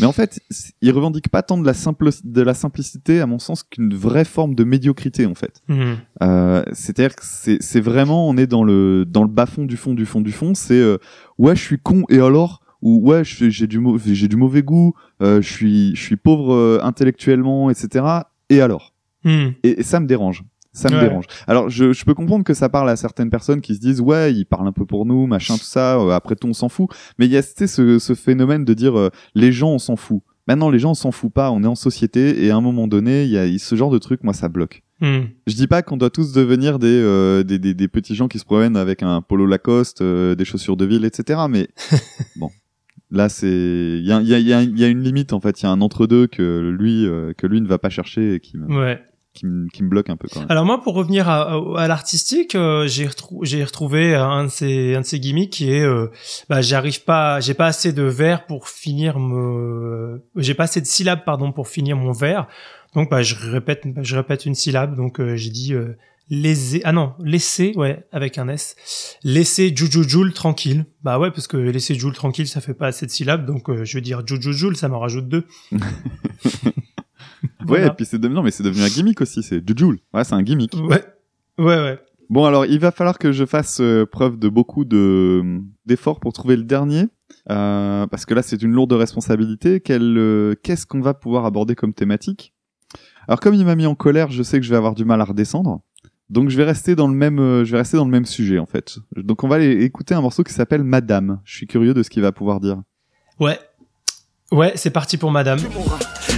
Mais en fait, il revendique pas tant de la simple de la simplicité, à mon sens, qu'une vraie forme de médiocrité, en fait. Hmm. Euh, C'est-à-dire que c'est vraiment, on est dans le dans le bas fond du fond du fond du fond. C'est euh, ouais, je suis con et alors? Ou ouais, j'ai du j'ai du mauvais goût, euh, je suis je suis pauvre intellectuellement, etc. Et alors? Et, et ça me dérange. Ça me Ouais. dérange. Alors, je, je peux comprendre que ça parle à certaines personnes qui se disent ouais, il parle un peu pour nous, machin, tout ça. euh, après tout, on s'en fout. Mais il y a ce, ce phénomène de dire euh, les gens, on s'en fout. Maintenant, les gens, on s'en fout pas. On est en société et à un moment donné, il y a ce genre de truc. Moi, ça bloque. Hmm. Je dis pas qu'on doit tous devenir des, euh, des, des, des petits gens qui se promènent avec un polo Lacoste, euh, des chaussures de ville, etc. Mais bon, là c'est, il y a, y, a, y a une limite en fait. Il y a un entre deux que lui euh, que lui ne va pas chercher et qui me, Ouais. Qui me, qui me bloque un peu quand même. Alors moi, pour revenir à, à, à l'artistique, euh, j'ai retrou- j'ai retrouvé un de ces un de ces gimmicks qui est, euh, bah, j'arrive pas, j'ai pas assez de vers pour finir me, j'ai pas assez de syllabes pardon pour finir mon vers. Donc bah je répète, je répète une syllabe. Donc euh, j'ai dit laisser. Ah non, laisser, ouais, avec un S. Laisser Jujujul tranquille. Bah ouais, parce que laisser Jules tranquille, ça fait pas assez de syllabes. Donc je vais dire Jujujul, ça m'en rajoute deux. Ouais, Voilà. et puis c'est devenu, non, mais c'est devenu un gimmick aussi, c'est Jujul. Ouais, c'est un gimmick. Ouais, ouais, ouais. Bon, alors, il va falloir que je fasse euh, preuve de beaucoup de d'efforts pour trouver le dernier, euh, parce que là, c'est une lourde responsabilité. Quel, euh, Qu'est-ce qu'on va pouvoir aborder comme thématique? Alors, comme il m'a mis en colère, je sais que je vais avoir du mal à redescendre. Donc, je vais rester dans le même, je vais rester dans le même sujet, en fait. Donc, on va aller écouter un morceau qui s'appelle Madame. Je suis curieux de ce qu'il va pouvoir dire. Ouais. Ouais, c'est parti pour madame.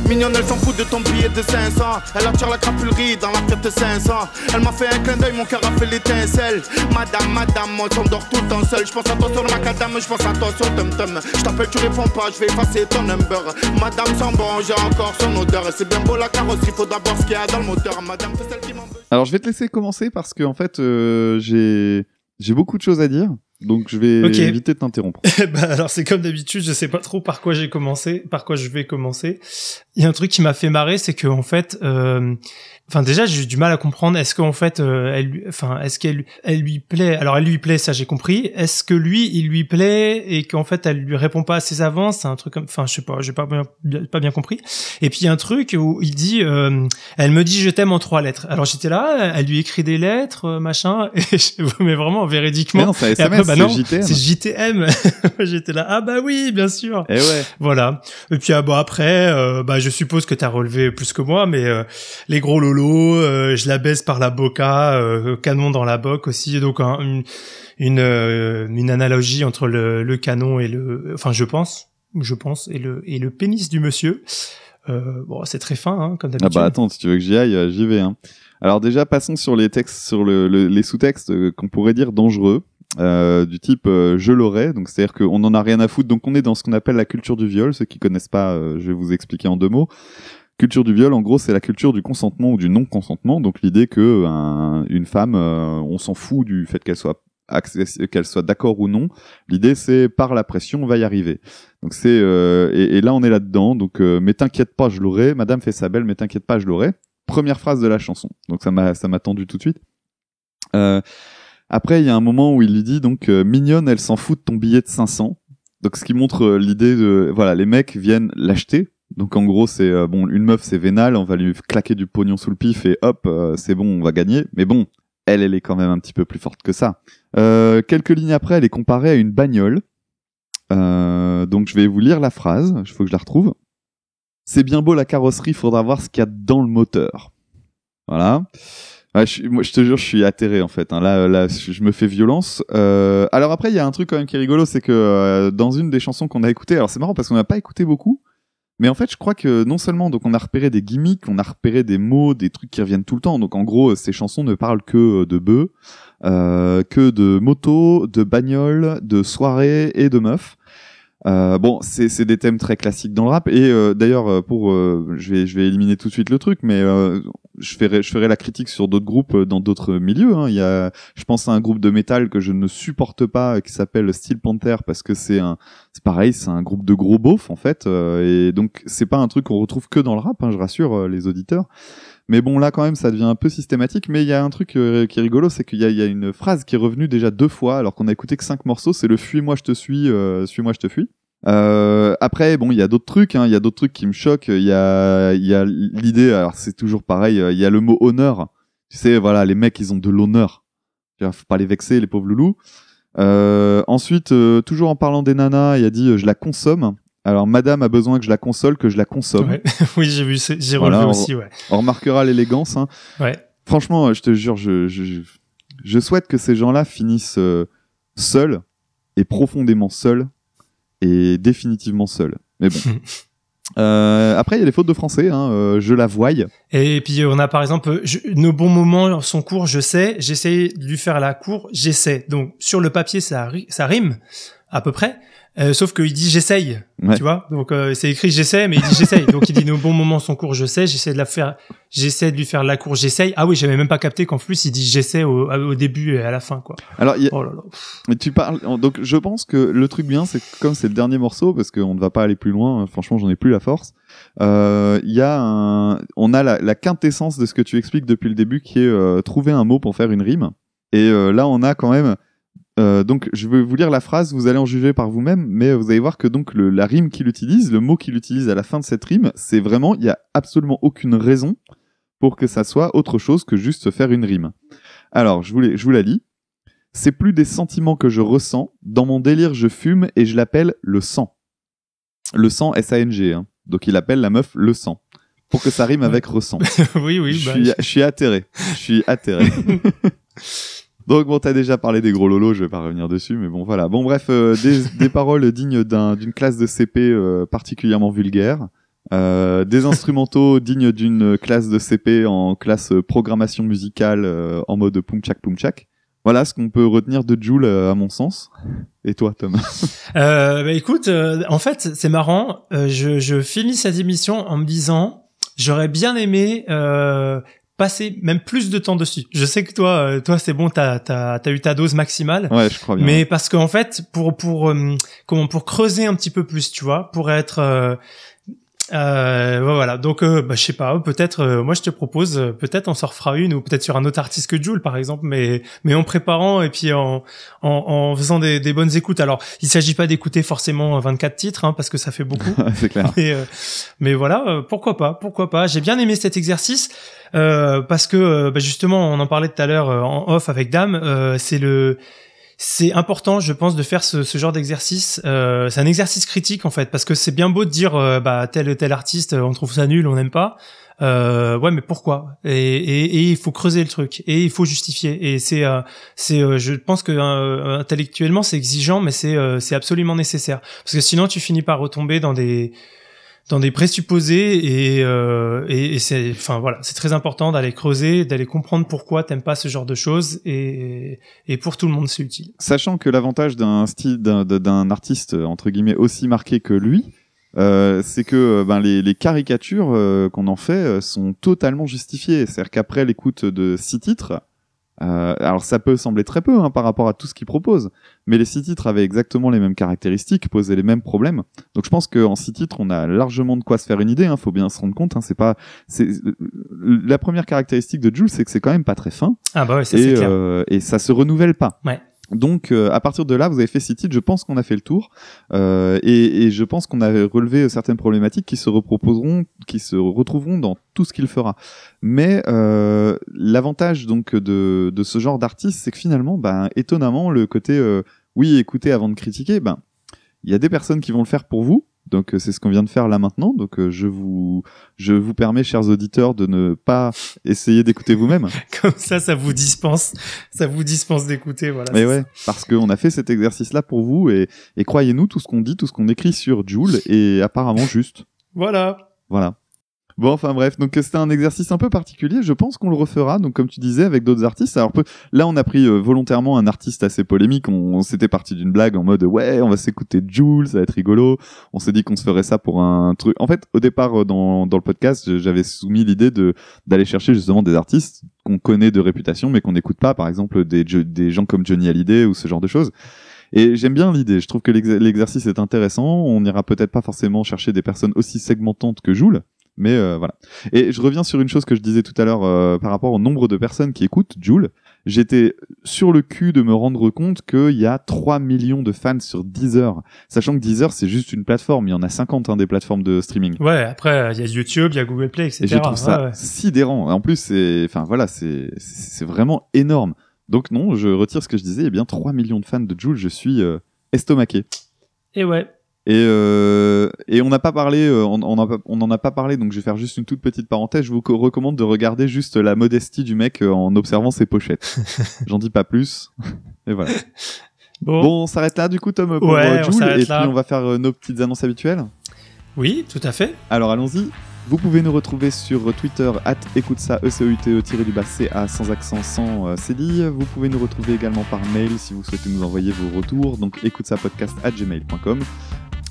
Mignonne, elle s'en fout de ton billet de 500. Elle attire la crapulerie dans la tête de 500. Elle m'a fait un clin d'œil, mon cœur a fait l'étincelle. Madame, madame, moi j'endors tout le temps seul. Je pense à toi sur le macadam, je pense à toi sur Tum Tum. Je t'appelle, tu réponds pas, je vais effacer ton number. Madame sent bon, j'ai encore son odeur. C'est bien beau la carrosserie, faut d'abord ce qu'il y a dans le moteur. Madame, c'est celle qui m'en veut. Alors, je vais te laisser commencer parce que, en fait, euh, j'ai, j'ai beaucoup de choses à dire. Donc, je vais éviter de t'interrompre. bah alors c'est comme d'habitude, je sais pas trop par quoi j'ai commencé, par quoi je vais commencer. Il y a un truc qui m'a fait marrer, c'est que en fait, euh, enfin déjà j'ai eu du mal à comprendre. Est-ce qu'en fait, euh, elle, enfin est-ce qu'elle, elle lui plaît Alors elle lui plaît, ça j'ai compris. Est-ce que lui, il lui plaît et qu'en fait elle lui répond pas à ses avances C'est un truc comme, enfin je sais pas, j'ai pas bien, pas bien compris. Et puis il y a un truc où il dit, euh, elle me dit je t'aime en trois lettres. Alors j'étais là, elle lui écrit des lettres, euh, machin, et je, mais vraiment véridiquement. Non, c'est Et SMS, bah c'est JTM. J'étais là, ah bah oui, bien sûr. Eh ouais. Voilà. Et puis ah bah après, euh, bah je suppose que t'as relevé plus que moi, mais euh, les gros lolos, euh, je la baisse par la boca, euh, canon dans la boque aussi, donc un- une une, euh, une analogie entre le, le canon et le, enfin je pense, je pense et le et le pénis du monsieur. Bon, c'est très fin, hein, comme Ah d'habitude. bah attends, si tu veux que j'y aille, j'y vais. Hein. Alors déjà, passons sur les textes, sur le, le- les sous-textes qu'on pourrait dire dangereux, euh, du type euh, je l'aurais, donc c'est-à-dire qu'on en a rien à foutre. Donc on est dans ce qu'on appelle la culture du viol. Ceux qui connaissent pas, euh, je vais vous expliquer en deux mots. Culture du viol, en gros, c'est la culture du consentement ou du non-consentement. Donc l'idée que un- une femme, euh, on s'en fout du fait qu'elle soit qu'elle soit d'accord ou non. L'idée, c'est par la pression, on va y arriver. Donc c'est euh, et, et là on est là-dedans. Donc euh, mais t'inquiète pas, je l'aurai. Madame fait sa belle, mais t'inquiète pas, je l'aurai. Première phrase de la chanson. Donc ça m'a ça m'a tendu tout de suite. Euh, après il y a un moment où il lui dit donc euh, mignonne, elle s'en fout de ton billet de 500. Donc ce qui montre euh, l'idée de voilà les mecs viennent l'acheter. Donc en gros c'est euh, bon une meuf c'est vénal, on va lui claquer du pognon sous le pif et hop euh, c'est bon on va gagner. Mais bon elle elle est quand même un petit peu plus forte que ça. Euh, quelques lignes après elle est comparée à une bagnole. Donc je vais vous lire la phrase, il faut que je la retrouve. C'est bien beau la carrosserie, faudra voir ce qu'il y a dans le moteur. Voilà. Je, moi, je te jure, je suis atterré en fait. hein. Là, là, je me fais violence. Alors après, il y a un truc quand même qui est rigolo, c'est que dans une des chansons qu'on a écoutées, alors c'est marrant parce qu'on n'a pas écouté beaucoup, mais en fait, je crois que non seulement donc on a repéré des gimmicks, on a repéré des mots, des trucs qui reviennent tout le temps. Donc en gros, ces chansons ne parlent que de bœufs, euh, que de motos, de bagnoles, de soirées et de meufs. Euh, bon, c'est des thèmes très classiques dans le rap et euh, d'ailleurs euh, pour euh, je vais je vais éliminer tout de suite le truc, mais euh, je ferai je ferai la critique sur d'autres groupes euh, dans d'autres milieux. Hein. Il y a, je pense à un groupe de métal que je ne supporte pas qui s'appelle Steel Panther parce que c'est un c'est pareil, c'est un groupe de gros beaufs en fait et donc c'est pas un truc qu'on retrouve que dans le rap, hein, je rassure les auditeurs. Mais bon, là, quand même, ça devient un peu systématique. Mais il y a un truc euh, qui est rigolo, c'est qu'il y, a- une phrase qui est revenue déjà deux fois, alors qu'on a écouté que cinq morceaux. C'est le fuis-moi, je te suis, euh, suis-moi, je te fuis. Euh, après, bon, il y a d'autres trucs. hein, Il y a d'autres trucs qui me choquent. Il y a, l'idée. Alors, c'est toujours pareil. Il y a le mot honneur. Tu sais, voilà, les mecs, ils ont de l'honneur. Faut pas les vexer, les pauvres loulous. Ensuite, toujours en parlant des nanas, il a dit je la consomme. Alors, Madame a besoin que je la console, que je la consomme. Ouais. oui, j'ai vu, j'ai relevé on- aussi, ouais. On remarquera l'élégance. Hein. Ouais. Franchement, je te jure, je, je, je, souhaite que ces gens-là finissent euh, seuls et profondément seuls et définitivement seuls. Mais bon. Euh, après, il y a les fautes de français. Hein, euh, je la voye. Et puis on a par exemple je- nos bons moments sont courts, je sais. J'essaie de lui faire la cour, j'essaie. Donc sur le papier ça ça rime. à peu près. Euh, sauf qu'il dit j'essaye, Ouais. tu vois. Donc euh, c'est écrit j'essaie, mais il dit j'essaye. Donc il dit au bon moment son cours je sais, j'essaie de la faire, j'essaie de lui faire la cour j'essaye. Ah oui, j'avais même pas capté qu'en plus il dit j'essaie au, au début et à la fin quoi. Alors, y a- Oh là là. Mais tu parles. Donc, je pense que le truc bien, c'est que comme c'est le dernier morceau, parce qu'on ne va pas aller plus loin. hein, Franchement, j'en ai plus la force. euh, Il y a un. On a la, la quintessence de ce que tu expliques depuis le début, qui est euh, trouver un mot pour faire une rime. Et euh, là, on a quand même. Euh, donc, je vais vous lire la phrase. Vous allez en juger par vous-même, mais vous allez voir que donc le, la rime qu'il utilise, le mot qu'il utilise à la fin de cette rime, c'est vraiment. Il y a absolument aucune raison pour que ça soit autre chose que juste faire une rime. Alors, je vous, les- je vous la lis. C'est plus des sentiments que je ressens. Dans mon délire, je fume et je l'appelle le sang. Le sang, S-A-N-G. Hein. Donc il appelle la meuf le sang. Pour que ça rime avec ressent. oui oui. je, bah, suis, je suis atterré. Je suis atterré. Donc bon, t'as déjà parlé des gros lolos, je vais pas revenir dessus, mais bon voilà. Bon bref, euh, des, des paroles dignes d'un- d'une classe de CP euh, particulièrement vulgaire. Euh, des instrumentaux dignes d'une classe de CP en classe programmation musicale euh, en mode poum tchak. Voilà ce qu'on peut retenir de Joule euh, à mon sens. Et toi, Tom Euh, bah écoute, euh, en fait, c'est marrant. euh, je, je finis cette émission en me disant, j'aurais bien aimé euh, passer même plus de temps dessus. Je sais que toi, euh, toi, c'est bon, t'as t'as eu ta dose maximale. Ouais, je crois bien. Mais parce qu'en fait, pour pour euh, comment pour creuser un petit peu plus, tu vois, pour être euh, euh, voilà. Donc, euh, bah, je sais pas. Peut-être, euh, moi, je te propose, euh, peut-être, on s'en refera une ou peut-être sur un autre artiste que Jules, par exemple, mais mais en préparant et puis en en, en faisant des, des bonnes écoutes. Alors, il s'agit pas d'écouter forcément 24 titres, hein, parce que ça fait beaucoup. c'est clair. Mais, euh, mais voilà, euh, pourquoi pas, pourquoi pas. J'ai bien aimé cet exercice euh, parce que euh, bah, justement, on en parlait tout à l'heure euh, en off avec Dame. euh, c'est le, c'est important, je pense, de faire ce, ce genre d'exercice. Euh, c'est un exercice critique en fait, parce que c'est bien beau de dire, euh, bah tel tel artiste, euh, on trouve ça nul, on n'aime pas. Euh, ouais, mais pourquoi? Et, et, et il faut creuser le truc et il faut justifier. Et c'est, euh, c'est, je pense que intellectuellement c'est exigeant, mais c'est, c'est absolument nécessaire parce que sinon tu finis par retomber dans des dans des présupposés et euh, et, et c'est enfin voilà c'est très important d'aller creuser d'aller comprendre pourquoi t'aimes pas ce genre de choses et et pour tout le monde c'est utile Sachant que l'avantage d'un style d'un- artiste entre guillemets aussi marqué que lui, euh, c'est que euh, ben, les, les caricatures euh, qu'on en fait euh, sont totalement justifiées. C'est-à-dire qu'après l'écoute de six titres, euh, alors ça peut sembler très peu hein, par rapport à tout ce qu'il propose, mais les six titres avaient exactement les mêmes caractéristiques, posaient les mêmes problèmes. Donc je pense qu'en six titres, on a largement de quoi se faire une idée. Hein, faut bien se rendre compte. Hein, c'est pas, c'est la première caractéristique de Jules, c'est que c'est quand même pas très fin ah bah ouais ça c'est et, clair euh, et ça se renouvelle pas. Ouais. Donc euh, à partir de là, vous avez fait six titres, je pense qu'on a fait le tour euh, et, et je pense qu'on a relevé certaines problématiques qui se reproposeront, qui se retrouveront dans tout ce qu'il fera. Mais euh, l'avantage donc de, de ce genre d'artiste, c'est que finalement, ben, étonnamment, le côté euh, oui, écoutez avant de critiquer, ben il y a des personnes qui vont le faire pour vous. Donc euh, c'est ce qu'on vient de faire là maintenant. Donc euh, je vous je vous permets, chers auditeurs, de ne pas essayer d'écouter vous-même. comme ça ça vous dispense ça vous dispense d'écouter voilà Mais ouais, parce qu'on a fait cet exercice-là pour vous et, et croyez-nous, tout ce qu'on dit, tout ce qu'on écrit sur Joule est apparemment juste. voilà Voilà. Bon, enfin bref, donc c'était un exercice un peu particulier. Je pense qu'on le refera, donc comme tu disais, avec d'autres artistes. Alors là, on a pris euh, volontairement un artiste assez polémique. On, s'était parti d'une blague en mode ouais, on va s'écouter Jules, ça va être rigolo. On s'est dit qu'on se ferait ça pour un truc. En fait, au départ, euh, dans, le podcast, j'avais soumis l'idée de d'aller chercher justement des artistes qu'on connaît de réputation, mais qu'on n'écoute pas. Par exemple, des, des gens comme Johnny Hallyday ou ce genre de choses. Et j'aime bien l'idée. Je trouve que l'ex- l'exercice est intéressant. On n'ira peut-être pas forcément chercher des personnes aussi segmentantes que Joule. Mais euh, voilà. Et je reviens sur une chose que je disais tout à l'heure euh, par rapport au nombre de personnes qui écoutent Joule. J'étais sur le cul de me rendre compte qu'il y a 3 millions de fans sur Deezer. Sachant que Deezer, c'est juste une plateforme. Il y en a 50 hein, des plateformes de streaming. ouais après il y a YouTube il y a Google Play etc Et je trouve ça Ouais, ouais. sidérant. En plus, c'est, enfin voilà, c'est, c'est c'est vraiment énorme. Donc non, je retire ce que je disais. Eh bien, 3 millions de fans de Joule, je suis euh, estomaqué. et ouais Et, euh, et on n'a pas parlé, euh, on n'en a pas parlé, donc je vais faire juste une toute petite parenthèse. Je vous co- recommande de regarder juste la modestie du mec euh, en observant ses pochettes. J'en dis pas plus. Et voilà. bon, Bon, on s'arrête là du coup, Tom, pour Ouais, Joule, et là. puis on va faire nos petites annonces habituelles. oui tout à fait Alors allons-y. Vous pouvez nous retrouver sur Twitter, at écoute ça, e c e u t e du bas C-A, sans accent, sans euh, cédille. Vous pouvez nous retrouver également par mail si vous souhaitez nous envoyer vos retours, donc écoute ça podcast at gmail.com.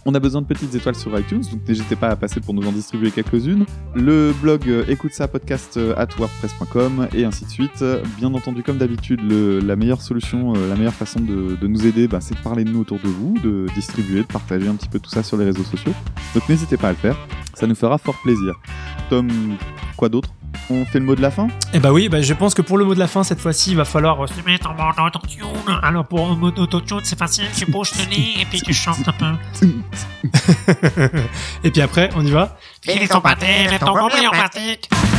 On a besoin de petites étoiles sur iTunes, donc n'hésitez pas à passer pour nous en distribuer quelques-unes. Le blog euh, écoute ça podcast euh, at wordpress.com et ainsi de suite. Bien entendu, comme d'habitude, la meilleure solution, euh, la meilleure façon de, de nous aider, bah, c'est de parler de nous autour de vous, de distribuer, de partager un petit peu tout ça sur les réseaux sociaux. Donc n'hésitez pas à le faire, ça nous fera fort plaisir. Tom, quoi d'autre? On fait le mot de la fin Eh bah oui, bah je pense que pour le mot de la fin, cette fois-ci, il va falloir euh, se mettre en mode autotune. Alors pour un mode autotune, c'est facile, tu bouges le nez et puis tu chantes un peu. et puis après, on y va. Pâté, en.